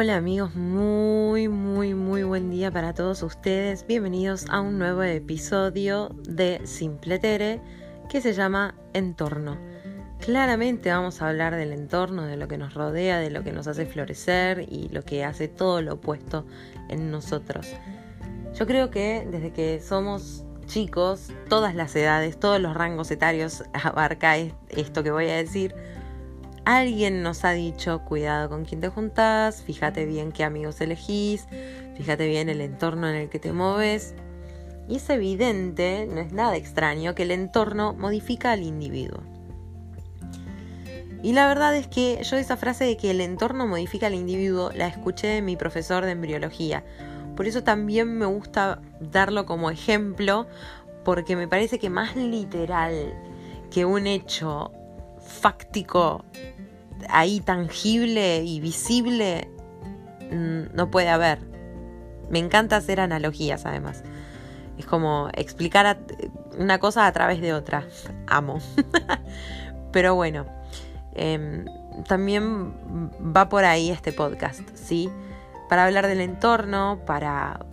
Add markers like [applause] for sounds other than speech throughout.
Hola amigos, muy, muy, muy buen día para todos ustedes. Bienvenidos a un nuevo episodio de Simple Tere que se llama Entorno. Claramente vamos a hablar del entorno, de lo que nos rodea, de lo que nos hace florecer y lo que hace todo lo opuesto en nosotros. Yo creo que desde que somos chicos, todas las edades, todos los rangos etarios [laughs] abarca esto que voy a decir Alguien nos ha dicho, cuidado con quién te juntás, fíjate bien qué amigos elegís, fíjate bien el entorno en el que te mueves. Y es evidente, no es nada extraño, que el entorno modifica al individuo. Y la verdad es que yo esa frase de que el entorno modifica al individuo la escuché de mi profesor de embriología. Por eso también me gusta darlo como ejemplo, porque me parece que más literal que un hecho fáctico ahí tangible y visible mm, no puede haber. Me encanta hacer analogías además. Es como explicar una cosa a través de otra. Amo. [laughs] Pero bueno, em, también va por ahí este podcast, ¿sí? Para hablar del entorno, para,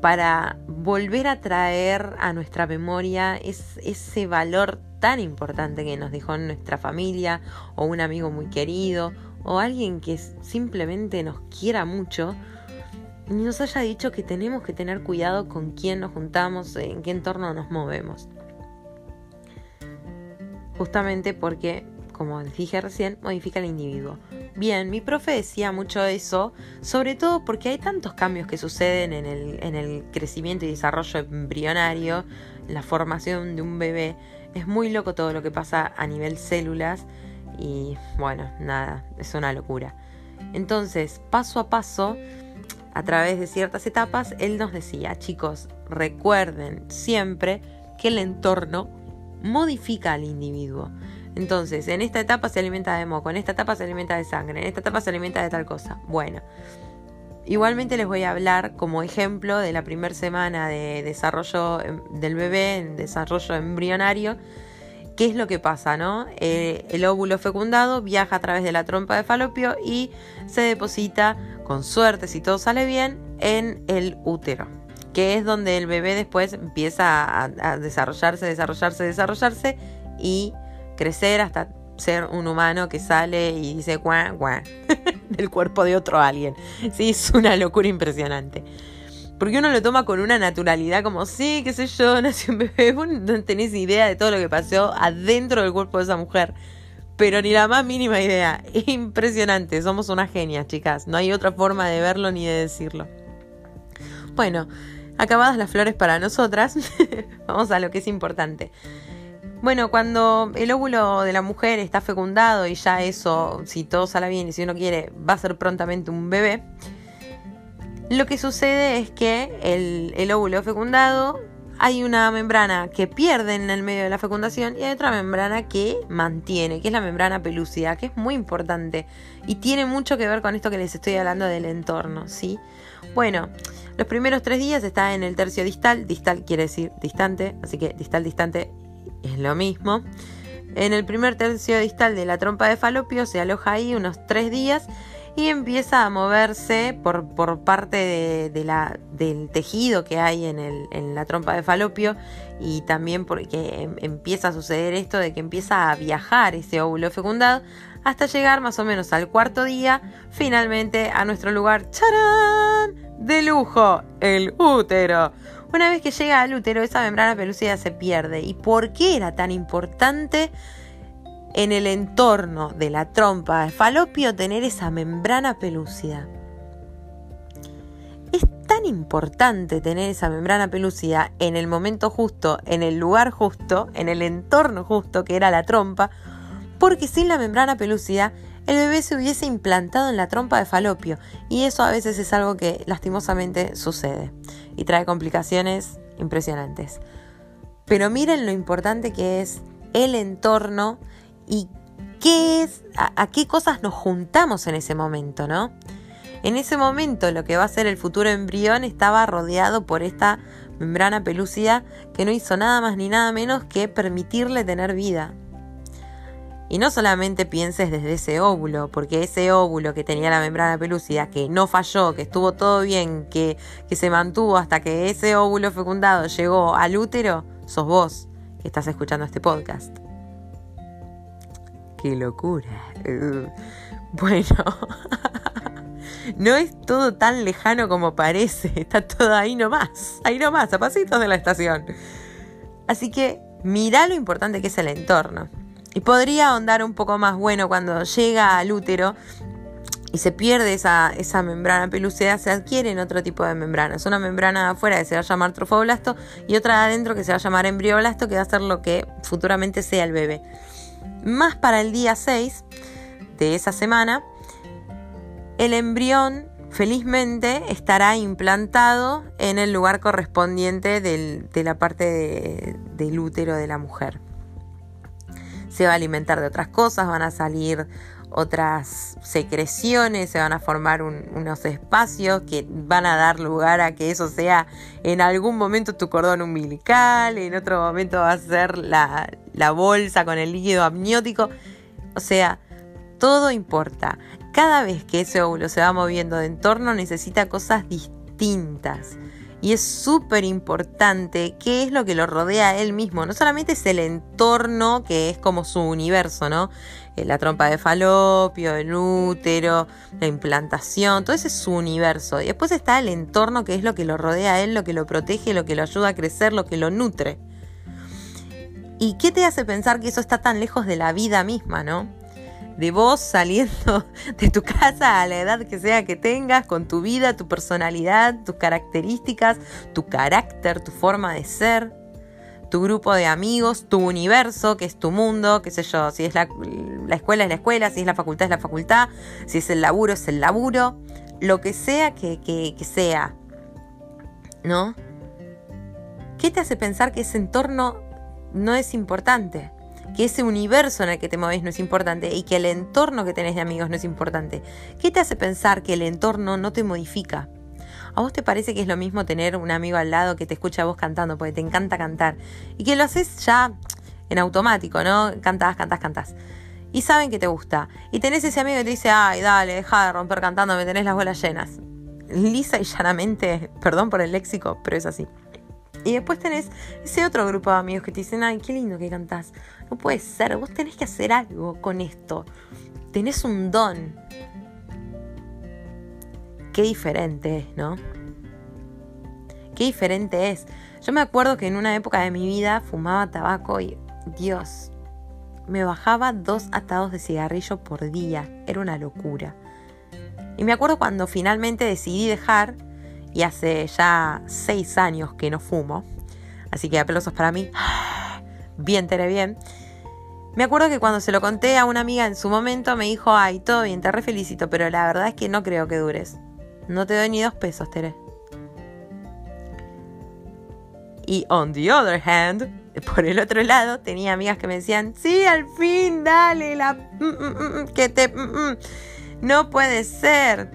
para volver a traer a nuestra memoria ese valor tan importante que nos dejó nuestra familia o un amigo muy querido o alguien que simplemente nos quiera mucho y nos haya dicho que tenemos que tener cuidado con quién nos juntamos, en qué entorno nos movemos. Justamente porque, como dije recién, modifica el individuo. Bien, mi profe decía mucho eso, sobre todo porque hay tantos cambios que suceden en el, en el crecimiento y desarrollo embrionario, la formación de un bebé, es muy loco todo lo que pasa a nivel células y bueno, nada, es una locura. Entonces, paso a paso, a través de ciertas etapas, él nos decía, chicos, recuerden siempre que el entorno modifica al individuo. Entonces, en esta etapa se alimenta de moco, en esta etapa se alimenta de sangre, en esta etapa se alimenta de tal cosa. Bueno, Igualmente les voy a hablar como ejemplo de la primera semana de desarrollo em, del bebé, en desarrollo embrionario. ¿Qué es lo que pasa, no? Eh, el óvulo fecundado viaja a través de la trompa de falopio y se deposita, con suerte, si todo sale bien, en el útero, que es donde el bebé después empieza a, a desarrollarse, desarrollarse, desarrollarse y crecer hasta ser un humano que sale y dice guau, [laughs] guau, del cuerpo de otro alguien. Sí, es una locura impresionante. Porque uno lo toma con una naturalidad como, sí, qué sé yo, [laughs] nació un bebé. Vos no tenés idea de todo lo que pasó adentro del cuerpo de esa mujer. Pero ni la más mínima idea. Impresionante. Somos unas genias, chicas. No hay otra forma de verlo ni de decirlo. Bueno, acabadas las flores para nosotras, [laughs] vamos a lo que es importante. Bueno, cuando el óvulo de la mujer está fecundado y ya eso, si todo sale bien y si uno quiere, va a ser prontamente un bebé, lo que sucede es que el, el óvulo fecundado hay una membrana que pierde en el medio de la fecundación y hay otra membrana que mantiene, que es la membrana pelúcida, que es muy importante y tiene mucho que ver con esto que les estoy hablando del entorno, ¿sí? Bueno, los primeros tres días está en el tercio distal, distal quiere decir distante, así que distal distante es lo mismo. En el primer tercio distal de la trompa de falopio se aloja ahí unos tres días y empieza a moverse por, por parte de, la, del tejido que hay en, el, en, la trompa de falopio y también porque em, empieza a suceder esto de que empieza a viajar ese óvulo fecundado hasta llegar más o menos al cuarto día finalmente a nuestro lugar ¡charán! de lujo, el útero. Una vez que llega al útero, esa membrana pelúcida se pierde. ¿Y por qué era tan importante en el entorno de la trompa de falopio tener esa membrana pelúcida? Es tan importante tener esa membrana pelúcida en el momento justo, en el lugar justo, en el entorno justo que era la trompa, porque sin la membrana pelúcida el bebé se hubiese implantado en la trompa de falopio y eso a veces es algo que lastimosamente sucede y trae complicaciones impresionantes. Pero miren lo importante que es el entorno y qué es, a, qué cosas nos juntamos en ese momento, ¿no? En ese momento lo que va a ser el futuro embrión estaba rodeado por esta membrana pelúcida que no hizo nada más ni nada menos que permitirle tener vida. Y no solamente pienses desde ese óvulo, porque ese óvulo que tenía la membrana pelúcida, que no falló, que estuvo todo bien, que, que se mantuvo hasta que ese óvulo fecundado llegó al útero, sos vos que estás escuchando este podcast. ¡Qué locura! [laughs] Bueno, [laughs] no es todo tan lejano como parece, está todo ahí nomás, ahí nomás, a pasitos de la estación. Así que mira lo importante que es el entorno. Y podría ahondar un poco más, bueno, cuando llega al útero y se pierde esa, esa membrana pelúcida, se adquieren otro tipo de membranas. Una membrana afuera que se va a llamar trofoblasto y otra adentro que se va a llamar embrioblasto, que va a ser lo que futuramente sea el bebé. Más para el día 6 de esa semana, el embrión felizmente estará implantado en el lugar correspondiente de la parte del útero de la mujer se va a alimentar de otras cosas, van a salir otras secreciones, se van a formar unos espacios que van a dar lugar a que eso sea en algún momento tu cordón umbilical, en otro momento va a ser la, la bolsa con el líquido amniótico. O sea, todo importa. Cada vez que ese óvulo se va moviendo de entorno necesita cosas distintas. Y es súper importante qué es lo que lo rodea a él mismo. No solamente es el entorno, que es como su universo, ¿no? Eh, la trompa de falopio, el útero, la implantación, todo ese es su universo. Y después está el entorno, que es lo que lo rodea a él, lo que lo protege, lo que lo ayuda a crecer, lo que lo nutre. ¿Y qué te hace pensar que eso está tan lejos de la vida misma, no? De vos saliendo [laughs] de tu casa a la edad que sea que tengas, con tu vida, tu personalidad, tus características, tu carácter, tu forma de ser, tu grupo de amigos, tu universo, que es tu mundo, qué sé yo, si es la, escuela es la escuela, si es la facultad es la facultad, si es el laburo es el laburo, lo que sea que, que, que sea, ¿no? ¿Qué te hace pensar que ese entorno no es importante? Que ese universo en el que te mueves no es importante y que el entorno que tenés de amigos no es importante. ¿Qué te hace pensar que el entorno no te modifica? ¿A vos te parece que es lo mismo tener un amigo al lado que te escucha a vos cantando porque te encanta cantar y que lo haces ya en automático, ¿no? Cantás, cantás, cantás. Y saben que te gusta. Y tenés ese amigo que te dice, ay, dale, deja de romper cantando, me tenés las bolas llenas. Lisa y llanamente, [laughs] perdón por el léxico, pero es así. Y después tenés ese otro grupo de amigos que te dicen, ay, qué lindo que cantás. No puede ser, vos tenés que hacer algo con esto. Tenés un don. Qué diferente es, ¿no? Qué diferente es. Yo me acuerdo que en una época de mi vida fumaba tabaco y, Dios, me bajaba dos atados de cigarrillo por día. Era una locura. Y me acuerdo cuando finalmente decidí dejar y hace ya seis años que no fumo. Así que aplausos para mí. Bien, Tere, bien. Me acuerdo que cuando se lo conté a una amiga en su momento me dijo, ay, todo bien, te re felicito, pero la verdad es que no creo que dures. No te doy ni dos pesos, Tere. Y on the other hand, por el otro lado, tenía amigas que me decían, sí, al fin, dale, la... Mm, mm, mm, que te... No puede ser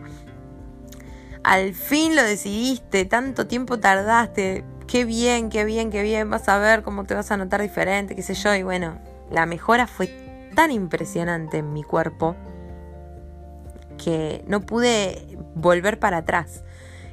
al fin lo decidiste, tanto tiempo tardaste, qué bien, qué bien, qué bien, vas a ver cómo te vas a notar diferente, qué sé yo, y bueno, la mejora fue tan impresionante en mi cuerpo que no pude volver para atrás.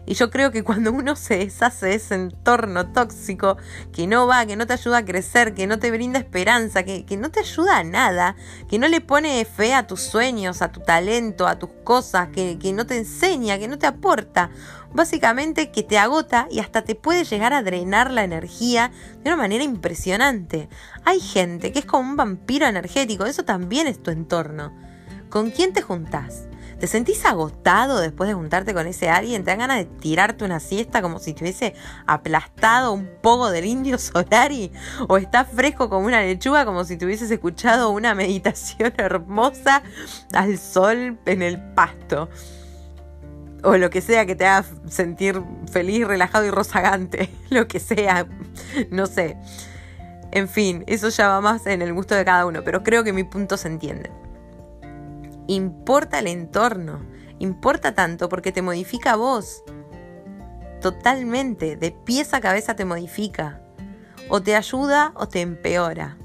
Y yo creo que cuando uno se deshace de ese entorno tóxico que no va, que no te ayuda a crecer, que no te brinda esperanza, que, no te ayuda a nada, que no le pone fe a tus sueños, a tu talento, a tus cosas, que, que no te enseña, que no te aporta, básicamente que te agota y hasta te puede llegar a drenar la energía de una manera impresionante. Hay gente que es como un vampiro energético, eso también es tu entorno. ¿Con quién te juntás? ¿Te sentís agotado después de juntarte con ese alguien? ¿Te dan ganas de tirarte una siesta como si te hubiese aplastado un poco del indio [laughs] Solari? ¿O estás fresco como una lechuga como si te hubieses escuchado una [laughs] meditación hermosa al sol en el pasto? O lo que sea que te haga sentir feliz, relajado y rozagante. [laughs] Lo que sea. No sé. En fin, eso ya va más en el gusto de cada uno, pero creo que mi punto se entiende importa el entorno, importa tanto porque te modifica a vos. Totalmente, de pies a cabeza te modifica. O te ayuda o te empeora.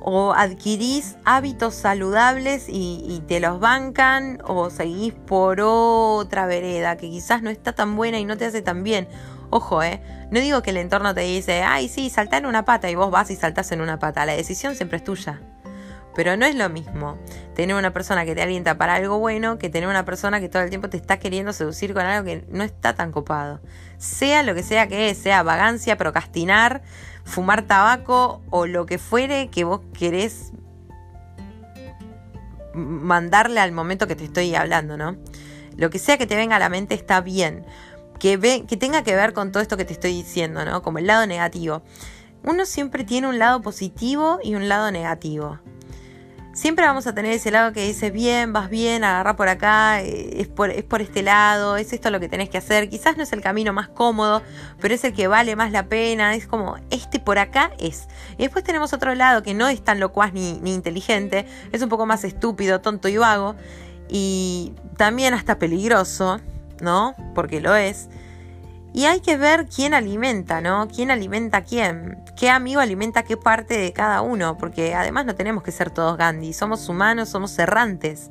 O adquirís hábitos saludables y, te los bancan o seguís por otra vereda que quizás no está tan buena y no te hace tan bien. Ojo, eh, no digo que el entorno te dice, ay, sí, salta en una pata y vos vas y saltás en una pata. La decisión siempre es tuya. Pero no es lo mismo tener una persona que te alienta para algo bueno que tener una persona que todo el tiempo te está queriendo seducir con algo que no está tan copado. Sea lo que sea que es, sea vagancia, procrastinar, fumar tabaco o lo que fuere que vos querés mandarle al momento que te estoy hablando, ¿no? Lo que sea que te venga a la mente está bien. Que, que tenga que ver con todo esto que te estoy diciendo, ¿no? Como el lado negativo. Uno siempre tiene un lado positivo y un lado negativo siempre vamos a tener ese lado que dice, bien, vas bien, agarra por acá, eh, es por, es por este lado, es esto lo que tenés que hacer. Quizás no es el camino más cómodo, pero es el que vale más la pena. Es como, este por acá es. Y después tenemos otro lado que no es tan locuaz ni, ni inteligente, es un poco más estúpido, tonto y vago. Y también hasta peligroso, ¿no? Porque lo es. Y hay que ver quién alimenta, ¿no? ¿Quién alimenta a quién? ¿Qué amigo alimenta qué parte de cada uno? Porque además no tenemos que ser todos Gandhi, somos humanos, somos errantes.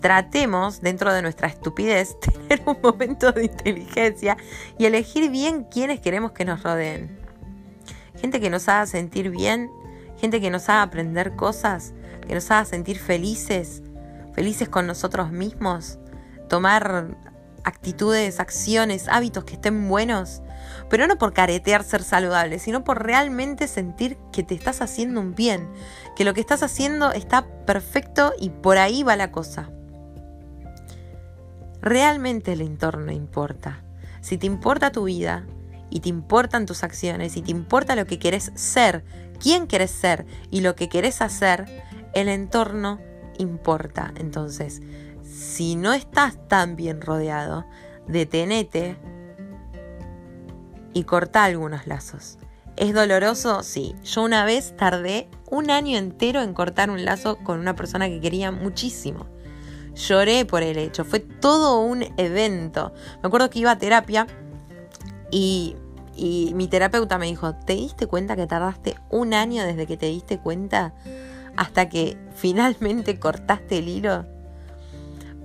Tratemos, dentro de nuestra estupidez, [laughs] tener un momento de inteligencia y elegir bien quiénes queremos que nos rodeen. Gente que nos haga sentir bien, gente que nos haga aprender cosas, que nos haga sentir felices, felices con nosotros mismos, tomar actitudes, acciones, hábitos que estén buenos, pero no por caretear ser saludable, sino por realmente sentir que te estás haciendo un bien, que lo que estás haciendo está perfecto y por ahí va la cosa. Realmente el entorno importa. Si te importa tu vida y te importan tus acciones y te importa lo que querés ser, quién querés ser y lo que querés hacer, el entorno importa. Entonces, si no estás tan bien rodeado, detenete y corta algunos lazos. ¿Es doloroso? Sí. Yo una vez tardé un año entero en cortar un lazo con una persona que quería muchísimo. Lloré por el hecho, fue todo un evento. Me acuerdo que iba a terapia y, y mi terapeuta me dijo, ¿te diste cuenta que tardaste un año desde que te diste cuenta hasta que finalmente cortaste el hilo?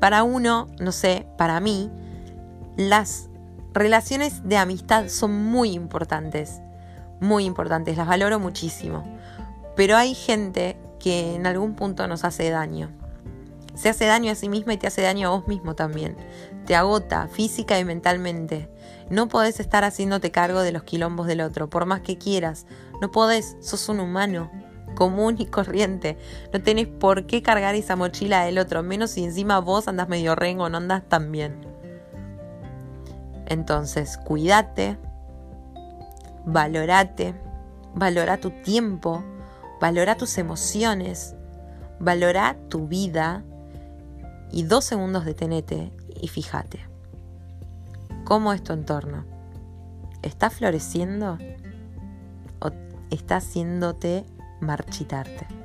Para uno, no sé, para mí, las relaciones de amistad son muy importantes, muy importantes, las valoro muchísimo. Pero hay gente que en algún punto nos hace daño. Se hace daño a sí misma y te hace daño a vos mismo también. Te agota física y mentalmente. No podés estar haciéndote cargo de los quilombos del otro, por más que quieras. No podés, sos un humano común y corriente. No tenés por qué cargar esa mochila del otro, menos si encima vos andas medio rengo, no andas tan bien. Entonces, cuídate, valorate, valora tu tiempo, valora tus emociones, valora tu vida y dos segundos detenete y fíjate. ¿Cómo es tu entorno? ¿Está floreciendo? ¿O está haciéndote marchitarte.